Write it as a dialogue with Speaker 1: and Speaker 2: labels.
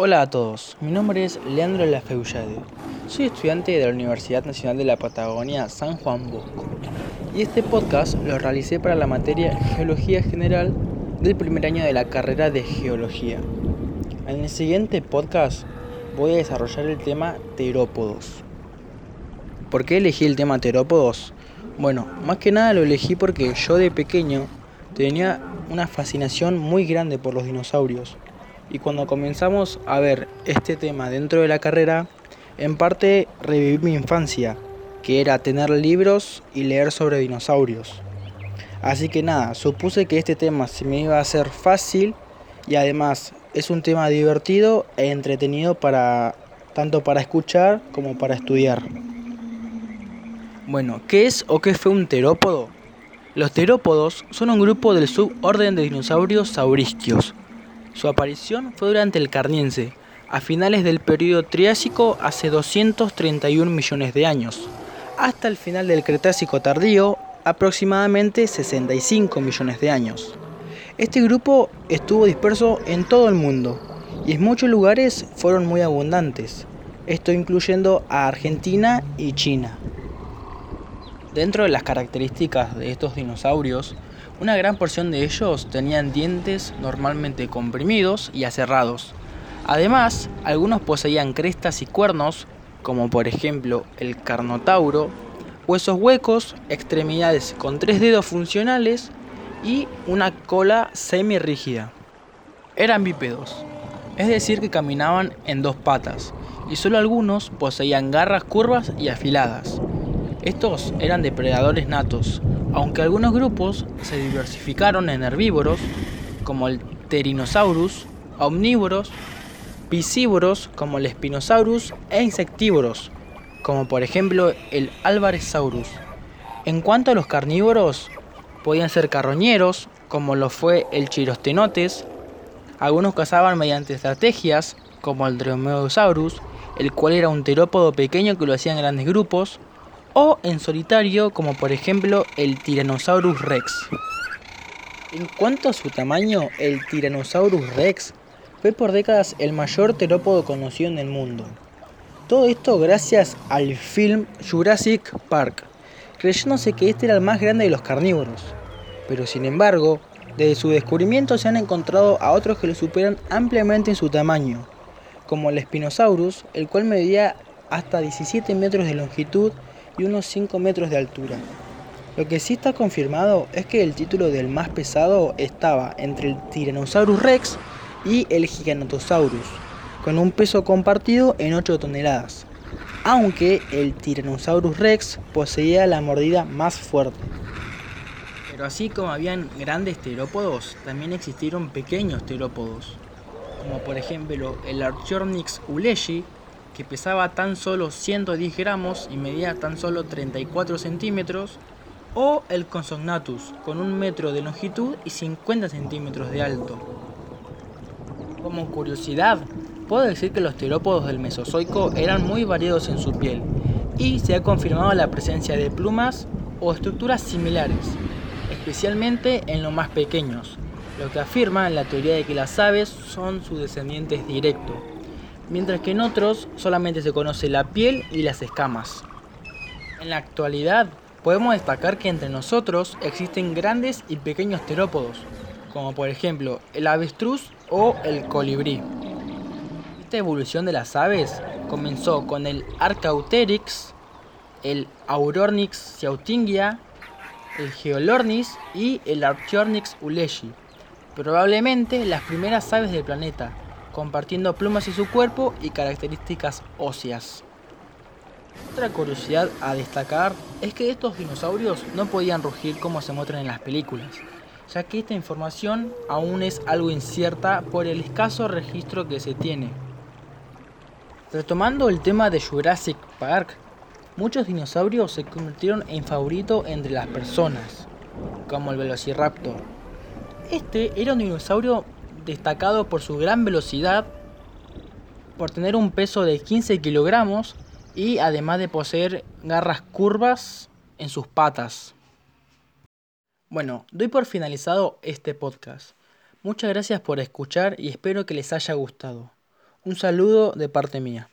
Speaker 1: Hola a todos, mi nombre es Leandro Lafeullade. Soy estudiante de la Universidad Nacional de la Patagonia San Juan Bosco y este podcast lo realicé para la materia Geología General del primer año de la carrera de Geología. En el siguiente podcast voy a desarrollar el tema terópodos. ¿Por qué elegí el tema terópodos? Bueno, más que nada lo elegí porque yo de pequeño tenía una fascinación muy grande por los dinosaurios y cuando comenzamos a ver este tema dentro de la carrera, en parte reviví mi infancia, que era tener libros y leer sobre dinosaurios. Así que nada, supuse que este tema se me iba a hacer fácil y además es un tema divertido e entretenido para tanto para escuchar como para estudiar. Bueno, ¿qué es o qué fue un terópodo? Los terópodos son un grupo del suborden de dinosaurios saurisquios, su aparición fue durante el Carniense, a finales del período Triásico hace 231 millones de años, hasta el final del Cretácico tardío, aproximadamente 65 millones de años. Este grupo estuvo disperso en todo el mundo y en muchos lugares fueron muy abundantes, esto incluyendo a Argentina y China. Dentro de las características de estos dinosaurios, una gran porción de ellos tenían dientes normalmente comprimidos y aserrados. Además, algunos poseían crestas y cuernos, como por ejemplo el carnotauro, huesos huecos, extremidades con tres dedos funcionales y una cola semi-rígida. Eran bípedos, es decir que caminaban en dos patas, y solo algunos poseían garras curvas y afiladas. Estos eran depredadores natos, aunque algunos grupos se diversificaron en herbívoros, como el Pterinosaurus, omnívoros, piscívoros, como el Spinosaurus, e insectívoros, como por ejemplo el Alvarezsaurus. En cuanto a los carnívoros, podían ser carroñeros, como lo fue el Chirostenotes, algunos cazaban mediante estrategias, como el Dromaeosaurus, el cual era un terópodo pequeño que lo hacía en grandes grupos, o en solitario como por ejemplo el Tyrannosaurus rex. En cuanto a su tamaño, el Tyrannosaurus rex fue por décadas el mayor terópodo conocido en el mundo. Todo esto gracias al film Jurassic Park, creyéndose que este era el más grande de los carnívoros. Pero sin embargo, desde su descubrimiento se han encontrado a otros que lo superan ampliamente en su tamaño, como el Spinosaurus, el cual medía hasta 17 metros de longitud y unos 5 metros de altura. Lo que sí está confirmado es que el título del más pesado estaba entre el Tyrannosaurus rex y el Giganotosaurus, con un peso compartido en 8 toneladas, aunque el Tyrannosaurus rex poseía la mordida más fuerte. Pero así como habían grandes terópodos, también existieron pequeños terópodos, como por ejemplo el Archornix uleshi, que pesaba tan solo 110 gramos y medía tan solo 34 centímetros, o el Consognatus, con un metro de longitud y 50 centímetros de alto. Como curiosidad, puedo decir que los terópodos del Mesozoico eran muy variados en su piel, y se ha confirmado la presencia de plumas o estructuras similares, especialmente en los más pequeños, lo que afirma la teoría de que las aves son sus descendientes directos mientras que en otros solamente se conoce la piel y las escamas. En la actualidad, podemos destacar que entre nosotros existen grandes y pequeños terópodos, como por ejemplo el avestruz o el colibrí. Esta evolución de las aves comenzó con el Arcauterix, el Aurornix siautingia, el Geolornis y el Archiornix uleshi, probablemente las primeras aves del planeta, compartiendo plumas en su cuerpo y características óseas. Otra curiosidad a destacar es que estos dinosaurios no podían rugir como se muestran en las películas, ya que esta información aún es algo incierta por el escaso registro que se tiene. Retomando el tema de Jurassic Park, muchos dinosaurios se convirtieron en favorito entre las personas, como el Velociraptor. Este era un dinosaurio destacado por su gran velocidad, por tener un peso de 15 kilogramos y además de poseer garras curvas en sus patas. Bueno, doy por finalizado este podcast. Muchas gracias por escuchar y espero que les haya gustado. Un saludo de parte mía.